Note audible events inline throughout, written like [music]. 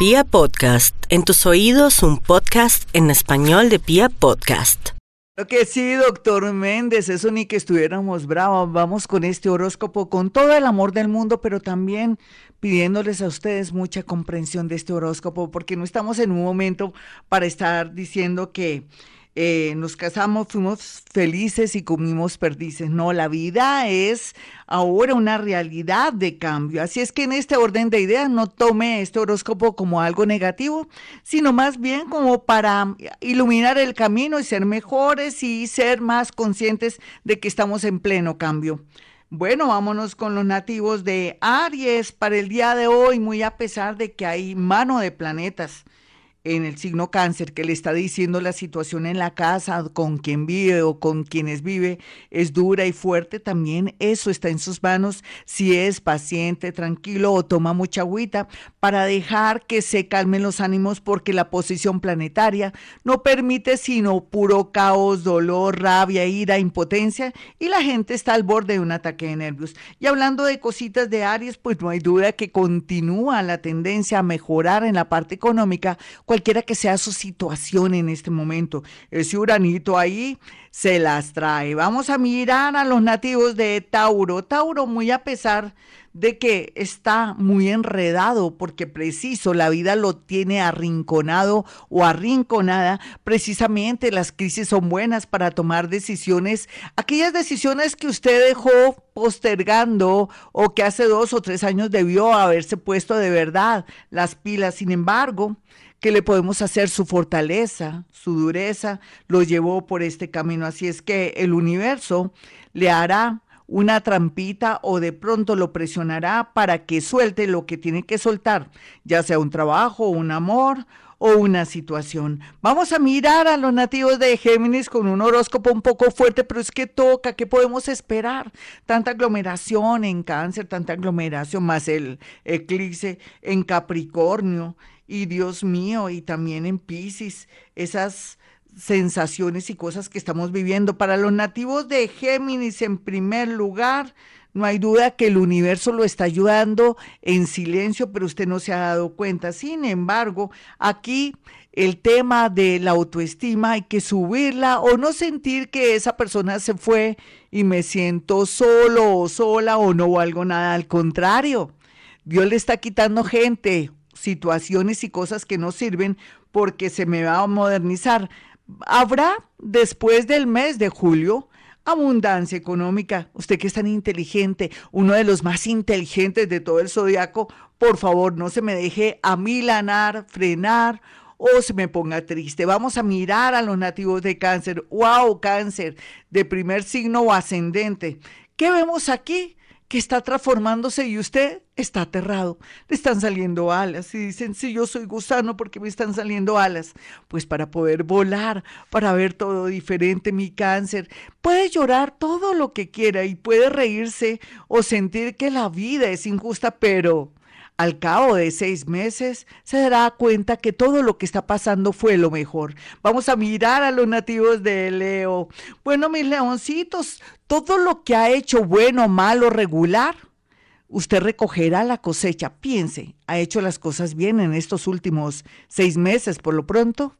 Pia Podcast, en tus oídos un podcast en español de Pia Podcast. Lo que sí, doctor Méndez, eso ni que estuviéramos bravos. Vamos con este horóscopo con todo el amor del mundo, pero también pidiéndoles a ustedes mucha comprensión de este horóscopo, porque no estamos en un momento para estar diciendo que eh, nos casamos, fuimos felices y comimos perdices. No, la vida es ahora una realidad de cambio. Así es que en este orden de ideas no tome este horóscopo como algo negativo, sino más bien como para iluminar el camino y ser mejores y ser más conscientes de que estamos en pleno cambio. Bueno, vámonos con los nativos de Aries para el día de hoy, muy a pesar de que hay mano de planetas en el signo cáncer que le está diciendo la situación en la casa con quien vive o con quienes vive es dura y fuerte, también eso está en sus manos si es paciente, tranquilo o toma mucha agüita para dejar que se calmen los ánimos porque la posición planetaria no permite sino puro caos, dolor, rabia, ira, impotencia y la gente está al borde de un ataque de nervios. Y hablando de cositas de Aries, pues no hay duda que continúa la tendencia a mejorar en la parte económica cualquiera que sea su situación en este momento. Ese uranito ahí se las trae. Vamos a mirar a los nativos de Tauro. Tauro, muy a pesar de que está muy enredado porque preciso la vida lo tiene arrinconado o arrinconada, precisamente las crisis son buenas para tomar decisiones, aquellas decisiones que usted dejó postergando o que hace dos o tres años debió haberse puesto de verdad las pilas. Sin embargo, que le podemos hacer su fortaleza, su dureza, lo llevó por este camino. Así es que el universo le hará una trampita o de pronto lo presionará para que suelte lo que tiene que soltar, ya sea un trabajo, un amor o una situación. Vamos a mirar a los nativos de Géminis con un horóscopo un poco fuerte, pero es que toca, ¿qué podemos esperar? Tanta aglomeración en cáncer, tanta aglomeración, más el eclipse en Capricornio, y Dios mío, y también en Pisces, esas sensaciones y cosas que estamos viviendo. Para los nativos de Géminis, en primer lugar, no hay duda que el universo lo está ayudando en silencio, pero usted no se ha dado cuenta. Sin embargo, aquí el tema de la autoestima hay que subirla o no sentir que esa persona se fue y me siento solo o sola o no valgo nada. Al contrario, Dios le está quitando gente situaciones y cosas que no sirven porque se me va a modernizar. Habrá después del mes de julio abundancia económica. Usted que es tan inteligente, uno de los más inteligentes de todo el zodiaco, por favor, no se me deje amilanar, frenar o se me ponga triste. Vamos a mirar a los nativos de cáncer. ¡Wow! Cáncer de primer signo o ascendente. ¿Qué vemos aquí? Que está transformándose y usted está aterrado. Le están saliendo alas y dicen, si yo soy gusano, porque me están saliendo alas? Pues para poder volar, para ver todo diferente, mi cáncer. Puede llorar todo lo que quiera y puede reírse o sentir que la vida es injusta, pero al cabo de seis meses se dará cuenta que todo lo que está pasando fue lo mejor. Vamos a mirar a los nativos de Leo. Bueno, mis leoncitos, todo lo que ha hecho bueno, malo, regular, usted recogerá la cosecha. Piense, ¿ha hecho las cosas bien en estos últimos seis meses por lo pronto?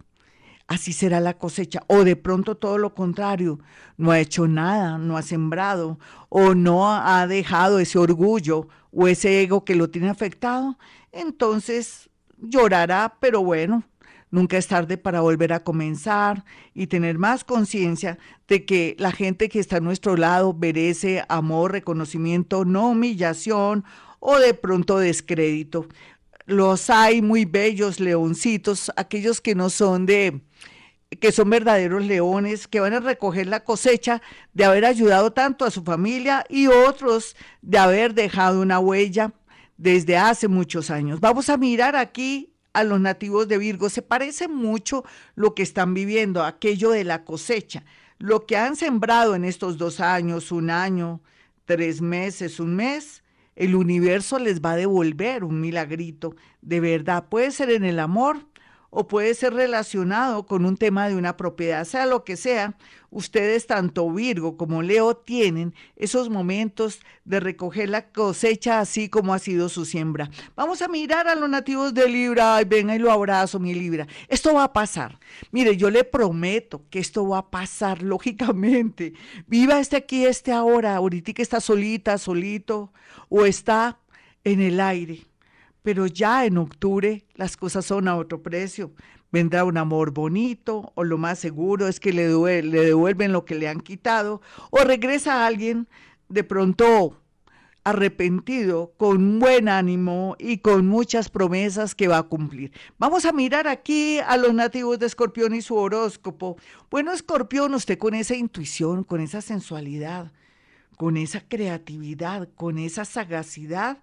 Así será la cosecha. O de pronto todo lo contrario, no ha hecho nada, no ha sembrado, o no ha dejado ese orgullo o ese ego que lo tiene afectado, entonces llorará, pero bueno, nunca es tarde para volver a comenzar y tener más conciencia de que la gente que está a nuestro lado merece amor, reconocimiento, no humillación o de pronto descrédito. Los hay muy bellos leoncitos, aquellos que no son de que son verdaderos leones, que van a recoger la cosecha de haber ayudado tanto a su familia y otros de haber dejado una huella desde hace muchos años. Vamos a mirar aquí a los nativos de Virgo. Se parece mucho lo que están viviendo, aquello de la cosecha. Lo que han sembrado en estos dos años, un año, tres meses, un mes, el universo les va a devolver un milagrito de verdad. Puede ser en el amor, o puede ser relacionado con un tema de una propiedad, sea lo que sea. Ustedes, tanto Virgo como Leo, tienen esos momentos de recoger la cosecha así como ha sido su siembra. Vamos a mirar a los nativos de Libra. Ay, venga y lo abrazo, mi Libra. Esto va a pasar. Mire, yo le prometo que esto va a pasar, [laughs] lógicamente. Viva este aquí, este ahora. Ahorita que está solita, solito, o está en el aire pero ya en octubre las cosas son a otro precio. Vendrá un amor bonito o lo más seguro es que le, le devuelven lo que le han quitado o regresa alguien de pronto arrepentido, con buen ánimo y con muchas promesas que va a cumplir. Vamos a mirar aquí a los nativos de Escorpión y su horóscopo. Bueno, Escorpión, usted con esa intuición, con esa sensualidad, con esa creatividad, con esa sagacidad,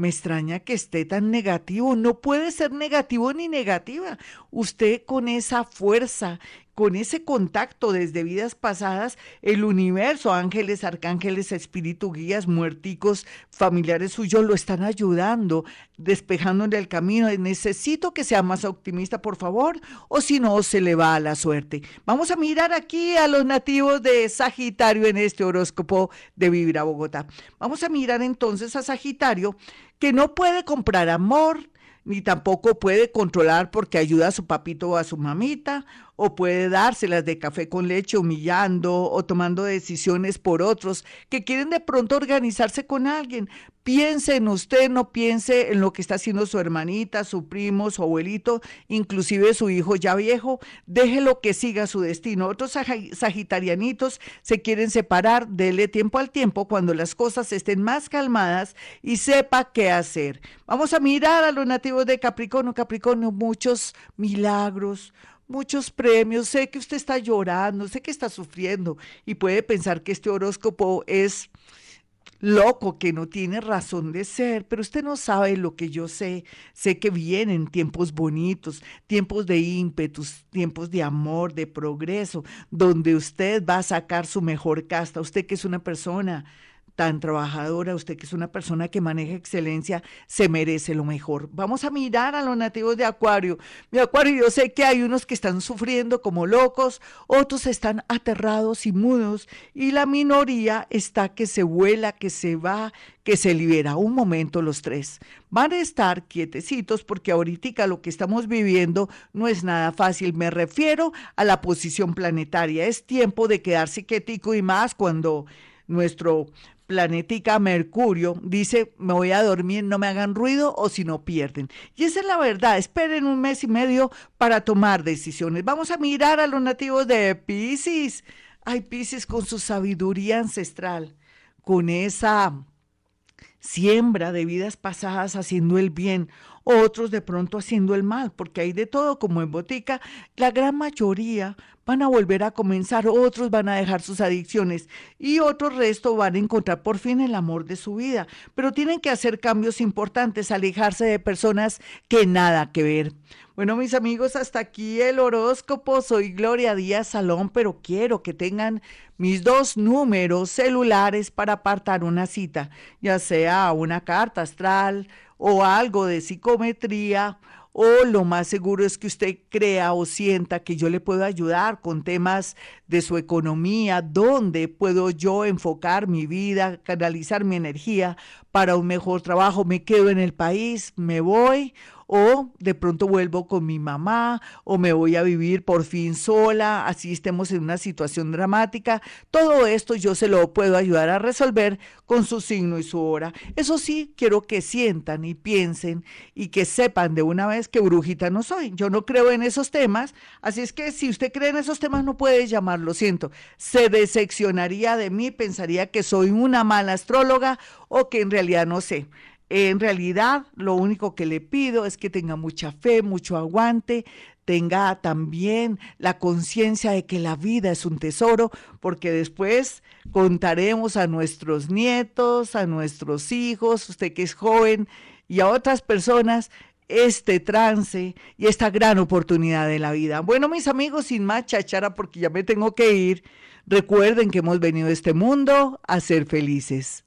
me extraña que esté tan negativo. No puede ser negativo ni negativa. Usted con esa fuerza, con ese contacto desde vidas pasadas, el universo, ángeles, arcángeles, espíritu, guías, muerticos, familiares suyos lo están ayudando, despejándole el camino. Necesito que sea más optimista, por favor, o si no, se le va a la suerte. Vamos a mirar aquí a los nativos de Sagitario en este horóscopo de Vibra Bogotá. Vamos a mirar entonces a Sagitario, que no puede comprar amor, ni tampoco puede controlar porque ayuda a su papito o a su mamita, o puede dárselas de café con leche humillando o tomando decisiones por otros que quieren de pronto organizarse con alguien. Piense en usted, no piense en lo que está haciendo su hermanita, su primo, su abuelito, inclusive su hijo ya viejo. Déjelo que siga su destino. Otros sagitarianitos se quieren separar, dele tiempo al tiempo cuando las cosas estén más calmadas y sepa qué hacer. Vamos a mirar a los nativos de Capricornio. Capricornio, muchos milagros, muchos premios, sé que usted está llorando, sé que está sufriendo y puede pensar que este horóscopo es loco, que no tiene razón de ser, pero usted no sabe lo que yo sé. Sé que vienen tiempos bonitos, tiempos de ímpetus, tiempos de amor, de progreso, donde usted va a sacar su mejor casta. Usted que es una persona tan trabajadora, usted que es una persona que maneja excelencia, se merece lo mejor. Vamos a mirar a los nativos de Acuario. Mi Acuario, yo sé que hay unos que están sufriendo como locos, otros están aterrados y mudos, y la minoría está que se vuela, que se va, que se libera. Un momento los tres. Van a estar quietecitos porque ahorita lo que estamos viviendo no es nada fácil. Me refiero a la posición planetaria. Es tiempo de quedarse quietico y más cuando nuestro planetica Mercurio dice, me voy a dormir, no me hagan ruido o si no pierden. Y esa es la verdad, esperen un mes y medio para tomar decisiones. Vamos a mirar a los nativos de Pisces. Ay, Pisces con su sabiduría ancestral, con esa siembra de vidas pasadas haciendo el bien, otros de pronto haciendo el mal, porque hay de todo como en botica, la gran mayoría van a volver a comenzar, otros van a dejar sus adicciones y otro resto van a encontrar por fin el amor de su vida, pero tienen que hacer cambios importantes, alejarse de personas que nada que ver. Bueno, mis amigos, hasta aquí el horóscopo. Soy Gloria Díaz Salón, pero quiero que tengan mis dos números celulares para apartar una cita, ya una carta astral o algo de psicometría o lo más seguro es que usted crea o sienta que yo le puedo ayudar con temas de su economía, dónde puedo yo enfocar mi vida, canalizar mi energía para un mejor trabajo, me quedo en el país, me voy o de pronto vuelvo con mi mamá o me voy a vivir por fin sola, así estemos en una situación dramática. Todo esto yo se lo puedo ayudar a resolver con su signo y su hora. Eso sí, quiero que sientan y piensen y que sepan de una vez que brujita no soy. Yo no creo en esos temas, así es que si usted cree en esos temas no puede llamar, lo siento. Se decepcionaría de mí, pensaría que soy una mala astróloga o que en realidad no sé. En realidad, lo único que le pido es que tenga mucha fe, mucho aguante, tenga también la conciencia de que la vida es un tesoro, porque después contaremos a nuestros nietos, a nuestros hijos, usted que es joven, y a otras personas este trance y esta gran oportunidad de la vida. Bueno, mis amigos, sin más chachara, porque ya me tengo que ir, recuerden que hemos venido a este mundo a ser felices.